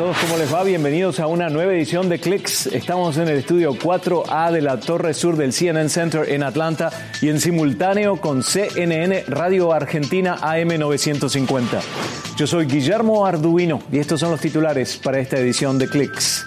Todos? ¿Cómo les va? Bienvenidos a una nueva edición de Clicks. Estamos en el estudio 4A de la Torre Sur del CNN Center en Atlanta y en simultáneo con CNN Radio Argentina AM950. Yo soy Guillermo Arduino y estos son los titulares para esta edición de Clicks.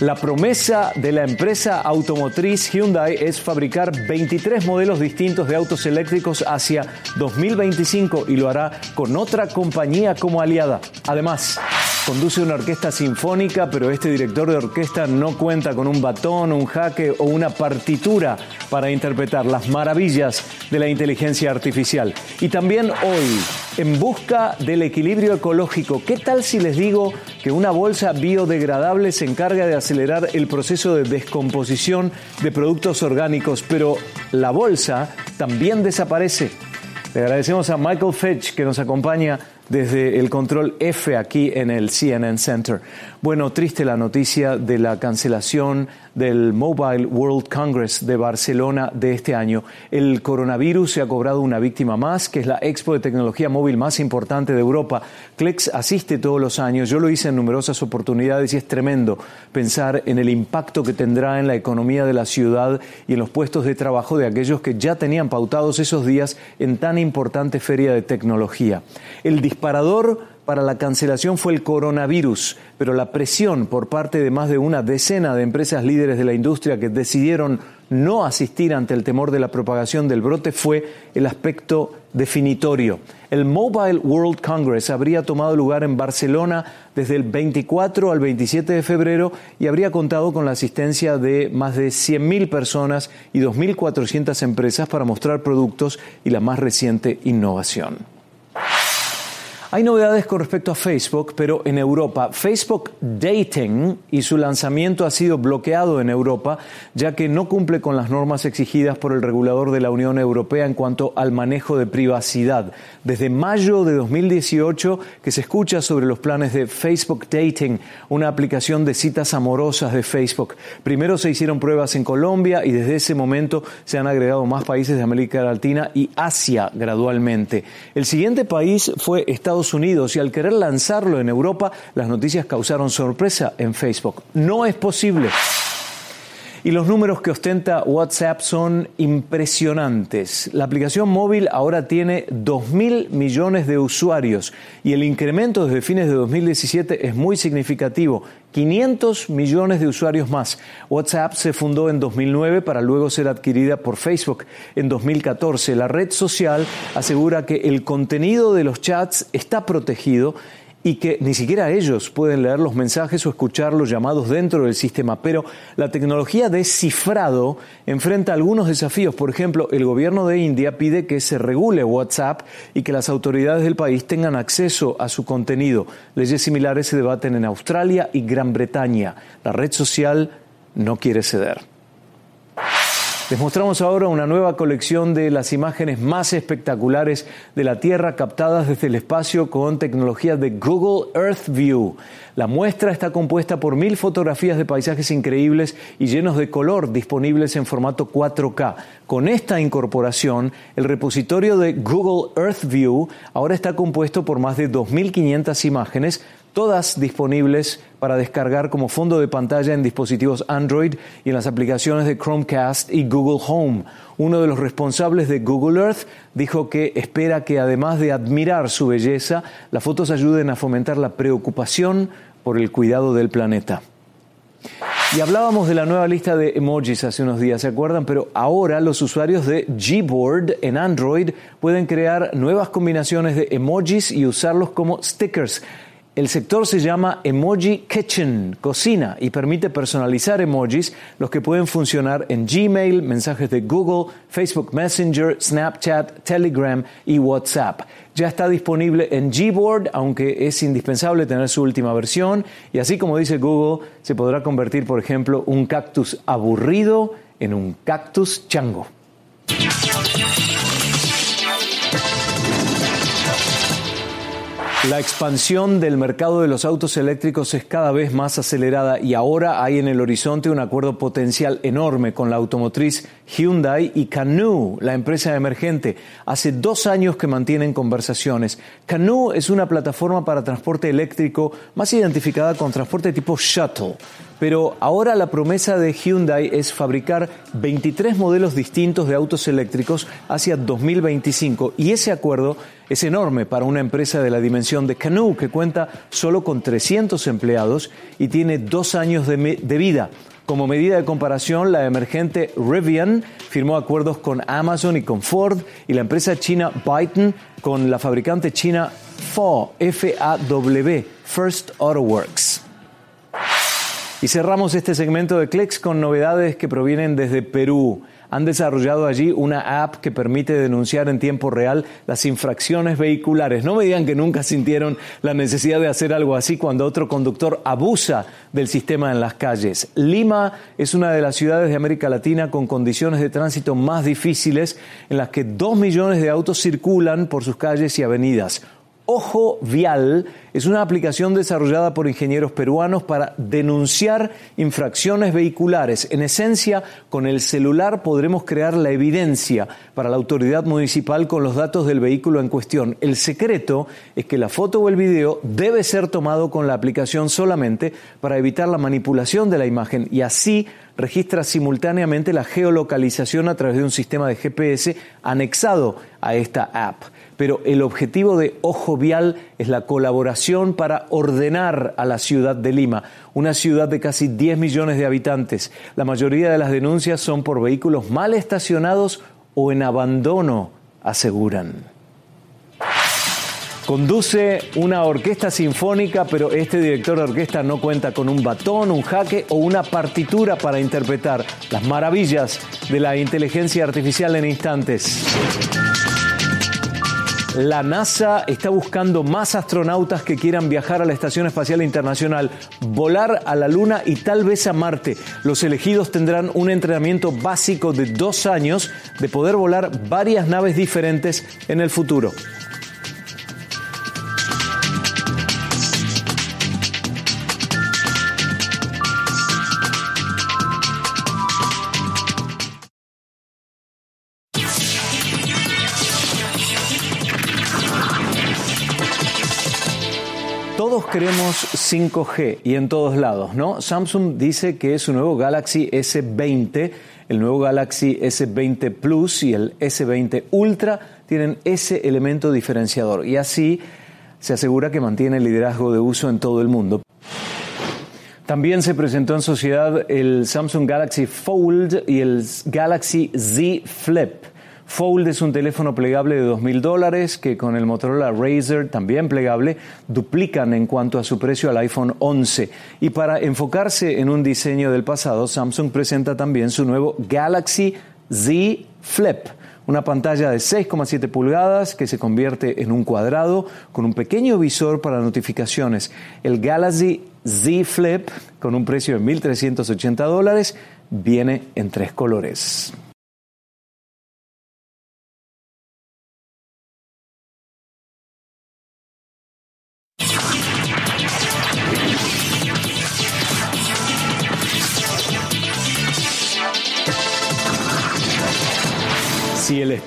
La promesa de la empresa automotriz Hyundai es fabricar 23 modelos distintos de autos eléctricos hacia 2025 y lo hará con otra compañía como aliada. Además, conduce una orquesta sinfónica, pero este director de orquesta no cuenta con un batón, un jaque o una partitura para interpretar las maravillas de la inteligencia artificial. Y también hoy, en busca del equilibrio ecológico, ¿qué tal si les digo que una bolsa biodegradable se encarga de acelerar el proceso de descomposición de productos orgánicos, pero la bolsa también desaparece? Le agradecemos a Michael Fetch que nos acompaña desde el control F aquí en el CNN Center. Bueno, triste la noticia de la cancelación del Mobile World Congress de Barcelona de este año. El coronavirus se ha cobrado una víctima más, que es la expo de tecnología móvil más importante de Europa. Clex asiste todos los años, yo lo hice en numerosas oportunidades y es tremendo pensar en el impacto que tendrá en la economía de la ciudad y en los puestos de trabajo de aquellos que ya tenían pautados esos días en tan importante feria de tecnología. El disparador para la cancelación fue el coronavirus, pero la presión por parte de más de una decena de empresas líderes de la industria que decidieron no asistir ante el temor de la propagación del brote fue el aspecto definitorio. El Mobile World Congress habría tomado lugar en Barcelona desde el 24 al 27 de febrero y habría contado con la asistencia de más de 100.000 personas y 2.400 empresas para mostrar productos y la más reciente innovación. Hay novedades con respecto a Facebook, pero en Europa. Facebook Dating y su lanzamiento ha sido bloqueado en Europa, ya que no cumple con las normas exigidas por el regulador de la Unión Europea en cuanto al manejo de privacidad. Desde mayo de 2018 que se escucha sobre los planes de Facebook Dating, una aplicación de citas amorosas de Facebook. Primero se hicieron pruebas en Colombia y desde ese momento se han agregado más países de América Latina y Asia gradualmente. El siguiente país fue Estados Unidos y al querer lanzarlo en Europa, las noticias causaron sorpresa en Facebook. No es posible. Y los números que ostenta WhatsApp son impresionantes. La aplicación móvil ahora tiene 2.000 millones de usuarios y el incremento desde fines de 2017 es muy significativo. 500 millones de usuarios más. WhatsApp se fundó en 2009 para luego ser adquirida por Facebook en 2014. La red social asegura que el contenido de los chats está protegido y que ni siquiera ellos pueden leer los mensajes o escuchar los llamados dentro del sistema. Pero la tecnología de cifrado enfrenta algunos desafíos. Por ejemplo, el gobierno de India pide que se regule WhatsApp y que las autoridades del país tengan acceso a su contenido. Leyes similares se debaten en Australia y Gran Bretaña. La red social no quiere ceder. Les mostramos ahora una nueva colección de las imágenes más espectaculares de la Tierra captadas desde el espacio con tecnología de Google Earth View. La muestra está compuesta por mil fotografías de paisajes increíbles y llenos de color disponibles en formato 4K. Con esta incorporación, el repositorio de Google Earth View ahora está compuesto por más de 2.500 imágenes todas disponibles para descargar como fondo de pantalla en dispositivos Android y en las aplicaciones de Chromecast y Google Home. Uno de los responsables de Google Earth dijo que espera que además de admirar su belleza, las fotos ayuden a fomentar la preocupación por el cuidado del planeta. Y hablábamos de la nueva lista de emojis hace unos días, ¿se acuerdan? Pero ahora los usuarios de Gboard en Android pueden crear nuevas combinaciones de emojis y usarlos como stickers. El sector se llama Emoji Kitchen, cocina, y permite personalizar emojis, los que pueden funcionar en Gmail, mensajes de Google, Facebook Messenger, Snapchat, Telegram y WhatsApp. Ya está disponible en Gboard, aunque es indispensable tener su última versión, y así como dice Google, se podrá convertir, por ejemplo, un cactus aburrido en un cactus chango. La expansión del mercado de los autos eléctricos es cada vez más acelerada y ahora hay en el horizonte un acuerdo potencial enorme con la automotriz Hyundai y Canoo, la empresa emergente. Hace dos años que mantienen conversaciones. Canoo es una plataforma para transporte eléctrico más identificada con transporte tipo shuttle. Pero ahora la promesa de Hyundai es fabricar 23 modelos distintos de autos eléctricos hacia 2025 y ese acuerdo es enorme para una empresa de la dimensión de Canoo que cuenta solo con 300 empleados y tiene dos años de, vida. Como medida de comparación, la emergente Rivian firmó acuerdos con Amazon y con Ford y la empresa china Byton con la fabricante china F-A-W, First Auto Works. Y cerramos este segmento de Clicks con novedades que provienen desde Perú. Han desarrollado allí una app que permite denunciar en tiempo real las infracciones vehiculares. No me digan que nunca sintieron la necesidad de hacer algo así cuando otro conductor abusa del sistema en las calles. Lima es una de las ciudades de América Latina con condiciones de tránsito más difíciles en las que dos millones de autos circulan por sus calles y avenidas. Ojo Vial es una aplicación desarrollada por ingenieros peruanos para denunciar infracciones vehiculares. En esencia, con el celular podremos crear la evidencia para la autoridad municipal con los datos del vehículo en cuestión. El secreto es que la foto o el video debe ser tomado con la aplicación solamente para evitar la manipulación de la imagen y así registra simultáneamente la geolocalización a través de un sistema de GPS anexado a esta app pero el objetivo de Ojo Vial es la colaboración para ordenar a la ciudad de Lima, una ciudad de casi 10 millones de habitantes. La mayoría de las denuncias son por vehículos mal estacionados o en abandono, aseguran. Conduce una orquesta sinfónica, pero este director de orquesta no cuenta con un batón, un jaque o una partitura para interpretar las maravillas de la inteligencia artificial en instantes. La NASA está buscando más astronautas que quieran viajar a la Estación Espacial Internacional, volar a la Luna y tal vez a Marte. Los elegidos tendrán un entrenamiento básico de dos años de poder volar varias naves diferentes en el futuro. Queremos 5G y en todos lados, ¿no? Samsung dice que su nuevo Galaxy S20, el nuevo Galaxy S20 Plus y el S20 Ultra tienen ese elemento diferenciador y así se asegura que mantiene el liderazgo de uso en todo el mundo. También se presentó en sociedad el Samsung Galaxy Fold y el Galaxy Z Flip. Fold es un teléfono plegable de 2.000 dólares que con el Motorola Razer, también plegable, duplican en cuanto a su precio al iPhone 11. Y para enfocarse en un diseño del pasado, Samsung presenta también su nuevo Galaxy Z Flip una pantalla de 6,7 pulgadas que se convierte en un cuadrado con un pequeño visor para notificaciones. El Galaxy Z Flip, con un precio de 1.380 dólares, viene en tres colores.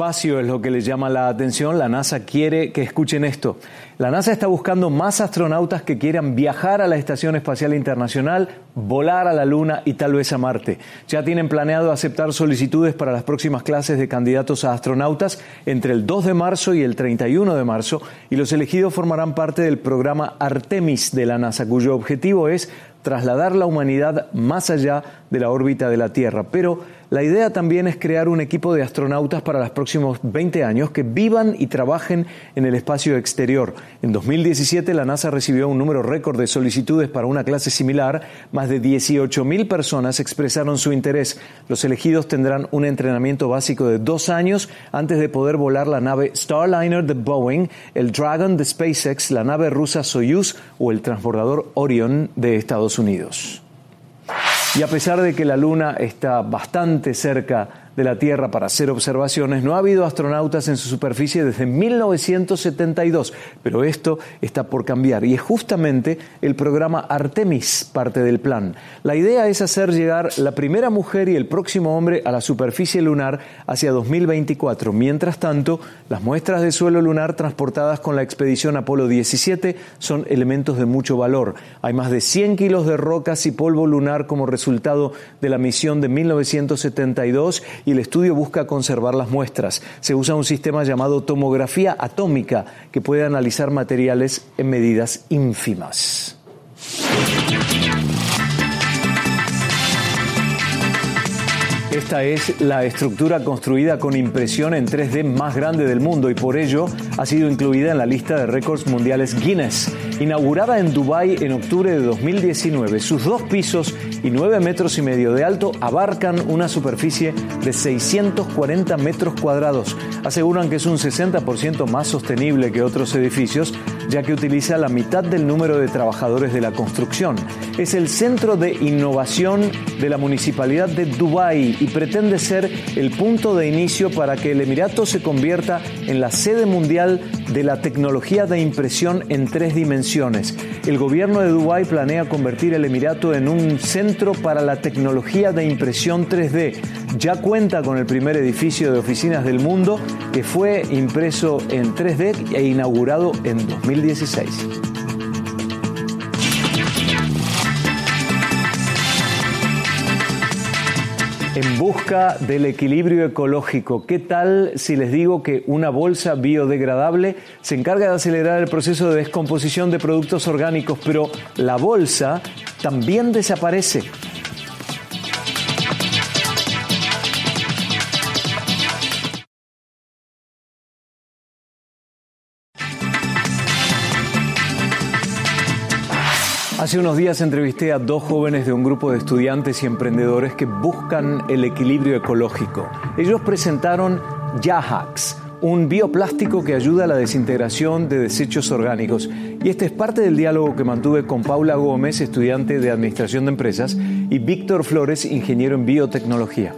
Espacio es lo que les llama la atención, la NASA quiere que escuchen esto. La NASA está buscando más astronautas que quieran viajar a la Estación Espacial Internacional, volar a la Luna y tal vez a Marte. Ya tienen planeado aceptar solicitudes para las próximas clases de candidatos a astronautas entre el 2 de marzo y el 31 de marzo y los elegidos formarán parte del programa Artemis de la NASA, cuyo objetivo es trasladar la humanidad más allá de la órbita de la Tierra. Pero la idea también es crear un equipo de astronautas para los próximos 20 años que vivan y trabajen en el espacio exterior. En 2017 la NASA recibió un número récord de solicitudes para una clase similar. Más de 18.000 personas expresaron su interés. Los elegidos tendrán un entrenamiento básico de dos años antes de poder volar la nave Starliner de Boeing, el Dragon de SpaceX, la nave rusa Soyuz o el transbordador Orion de Estados Unidos. Y a pesar de que la Luna está bastante cerca de la Tierra para hacer observaciones, no ha habido astronautas en su superficie desde 1972, pero esto está por cambiar y es justamente el programa Artemis parte del plan. La idea es hacer llegar la primera mujer y el próximo hombre a la superficie lunar hacia 2024. Mientras tanto, las muestras de suelo lunar transportadas con la expedición Apolo 17 son elementos de mucho valor. Hay más de 100 kilos de rocas y polvo lunar como resultado de la misión de 1972 y el estudio busca conservar las muestras. Se usa un sistema llamado tomografía atómica que puede analizar materiales en medidas ínfimas. Esta es la estructura construida con impresión en 3D más grande del mundo y por ello ha sido incluida en la lista de récords mundiales Guinness. Inaugurada en Dubái en octubre de 2019, sus dos pisos y nueve metros y medio de alto abarcan una superficie de 640 metros cuadrados. Aseguran que es un 60% más sostenible que otros edificios, ya que utiliza la mitad del número de trabajadores de la construcción. Es el centro de innovación de la Municipalidad de Dubái y pretende ser el punto de inicio para que el Emirato se convierta en la sede mundial de la tecnología de impresión en tres dimensiones. El gobierno de Dubái planea convertir el Emirato en un centro para la tecnología de impresión 3D. Ya cuenta con el primer edificio de oficinas del mundo que fue impreso en 3D e inaugurado en 2016. En busca del equilibrio ecológico. ¿Qué tal si les digo que una bolsa biodegradable se encarga de acelerar el proceso de descomposición de productos orgánicos, pero la bolsa también desaparece? Hace unos días entrevisté a dos jóvenes de un grupo de estudiantes y emprendedores que buscan el equilibrio ecológico. Ellos presentaron Yahax, un bioplástico que ayuda a la desintegración de desechos orgánicos. Y este es parte del diálogo que mantuve con Paula Gómez, estudiante de Administración de Empresas, y Víctor Flores, ingeniero en biotecnología.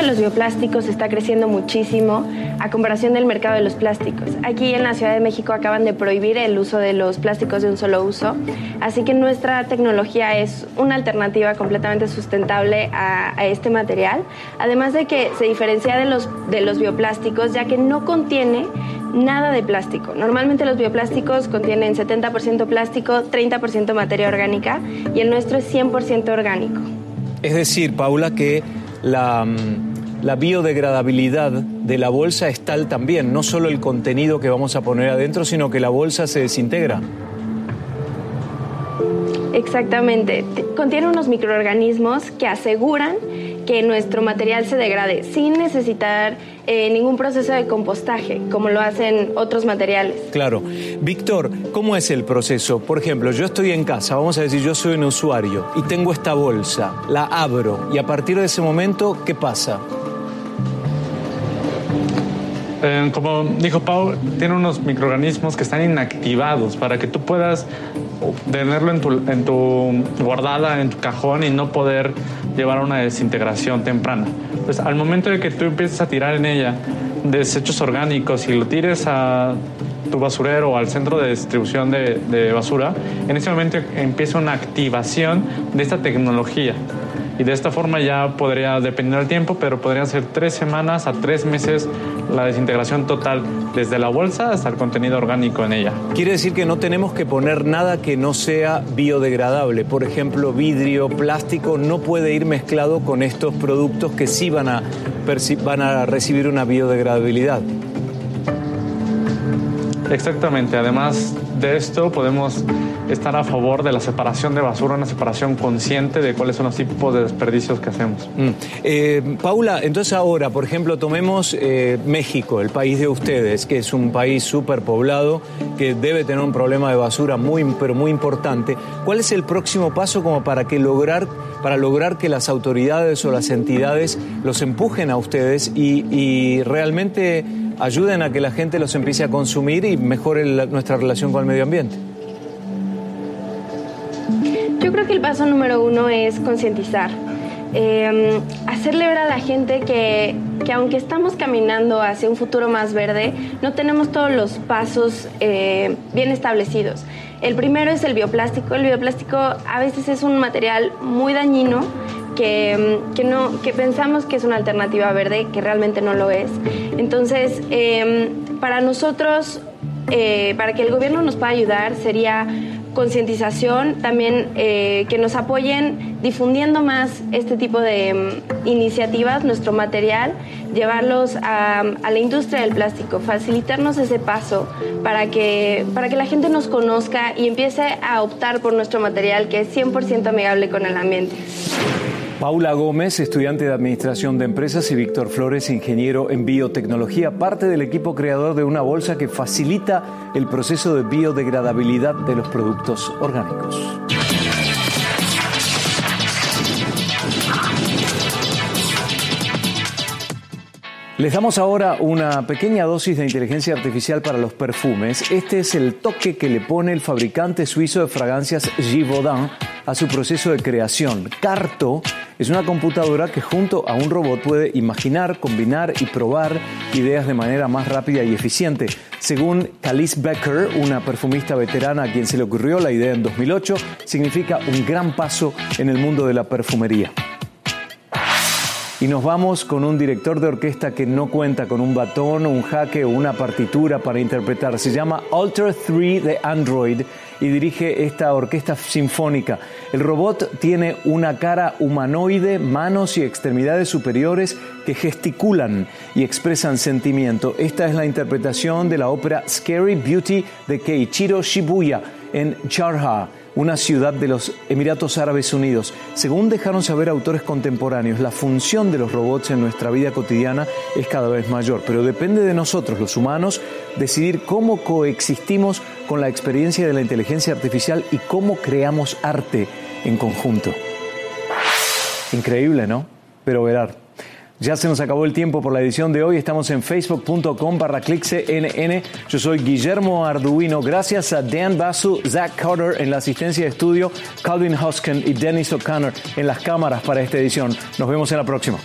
De los bioplásticos está creciendo muchísimo a comparación del mercado de los plásticos. Aquí en la Ciudad de México acaban de prohibir el uso de los plásticos de un solo uso, así que nuestra tecnología es una alternativa completamente sustentable a, este material, además de que se diferencia de los, de los bioplásticos ya que no contiene nada de plástico. Normalmente los bioplásticos contienen 70% plástico, 30% materia orgánica y el nuestro es 100% orgánico. Es decir, Paula, que la mm, la biodegradabilidad de la bolsa es tal también, no solo el contenido que vamos a poner adentro, sino que la bolsa se desintegra. Exactamente, contiene unos microorganismos que aseguran que nuestro material se degrade sin necesitar eh, ningún proceso de compostaje, como lo hacen otros materiales. Claro. Víctor, ¿cómo es el proceso? Por ejemplo, yo estoy en casa, vamos a decir, yo soy un usuario y tengo esta bolsa, la abro y a partir de ese momento, ¿qué pasa? Eh, como dijo Pau, tiene unos microorganismos que están inactivados para que tú puedas tenerlo en tu, guardada, en tu cajón y no poder llevar a una desintegración temprana. Pues al momento de que tú empieces a tirar en ella desechos orgánicos y lo tires a tu basurero o al centro de distribución de basura, en ese momento empieza una activación de esta tecnología y de esta forma ya podría, dependiendo del tiempo, pero podría ser tres semanas a tres meses la desintegración total, desde la bolsa hasta el contenido orgánico en ella. Quiere decir que no tenemos que poner nada que no sea biodegradable. Por ejemplo, vidrio, plástico, no puede ir mezclado con estos productos que sí van a, van a recibir una biodegradabilidad. Exactamente, además de esto podemos estar a favor de la separación de basura, una separación consciente de cuáles son los tipos de desperdicios que hacemos. Mm. Eh, Paula, entonces ahora, por ejemplo, tomemos eh, México, el país de ustedes, que es un país súper poblado, que debe tener un problema de basura muy, pero muy importante. ¿Cuál es el próximo paso como para que lograr, para lograr que las autoridades o las entidades los empujen a ustedes y, y realmente ayuden a que la gente los empiece a consumir y mejore nuestra relación con el medio ambiente? Yo creo que el paso número uno es concientizar. Em, hacerle ver a la gente que, que, aunque estamos caminando hacia un futuro más verde, no tenemos todos los pasos eh, bien establecidos. El primero es el bioplástico. El bioplástico a veces es un material muy dañino que, que, no, que pensamos que es una alternativa verde, que realmente no lo es. Entonces, em, para nosotros, eh, para que el gobierno nos pueda ayudar, sería concientización, también eh, que nos apoyen difundiendo más este tipo de mm, iniciativas, nuestro material, llevarlos a, a, la industria del plástico, facilitarnos ese paso para que, para que la gente nos conozca y empiece a optar por nuestro material que es 100% amigable con el ambiente. Paula Gómez, estudiante de Administración de Empresas, y Víctor Flores, ingeniero en biotecnología, parte del equipo creador de una bolsa que facilita el proceso de biodegradabilidad de los productos orgánicos. Les damos ahora una pequeña dosis de inteligencia artificial para los perfumes. Este es el toque que le pone el fabricante suizo de fragancias Givaudan a su proceso de creación. Carto es una computadora que junto a un robot puede imaginar, combinar y probar ideas de manera más rápida y eficiente. Según Calice Becker, una perfumista veterana a quien se le ocurrió la idea en 2008, significa un gran paso en el mundo de la perfumería. Y nos vamos con un director de orquesta que no cuenta con un batón, un jaque o una partitura para interpretar. Se llama Alter 3 de Android y dirige esta orquesta sinfónica. El robot tiene una cara humanoide, manos y extremidades superiores que gesticulan y expresan sentimiento. Esta es la interpretación de la ópera Scary Beauty de Keiichiro Shibuya en Charha una ciudad de los Emiratos Árabes Unidos. Según dejaron saber autores contemporáneos, la función de los robots en nuestra vida cotidiana es cada vez mayor, pero depende de nosotros, los humanos, decidir cómo coexistimos con la experiencia de la inteligencia artificial y cómo creamos arte en conjunto. Increíble, ¿no? Pero verar. Ya se nos acabó el tiempo por la edición de hoy. Estamos en facebook.com barra cnn. Yo soy Guillermo Arduino. Gracias a Dan Basu, Zach Carter en la asistencia de estudio, Calvin Hoskin y Dennis O'Connor en las cámaras para esta edición. Nos vemos en la próxima.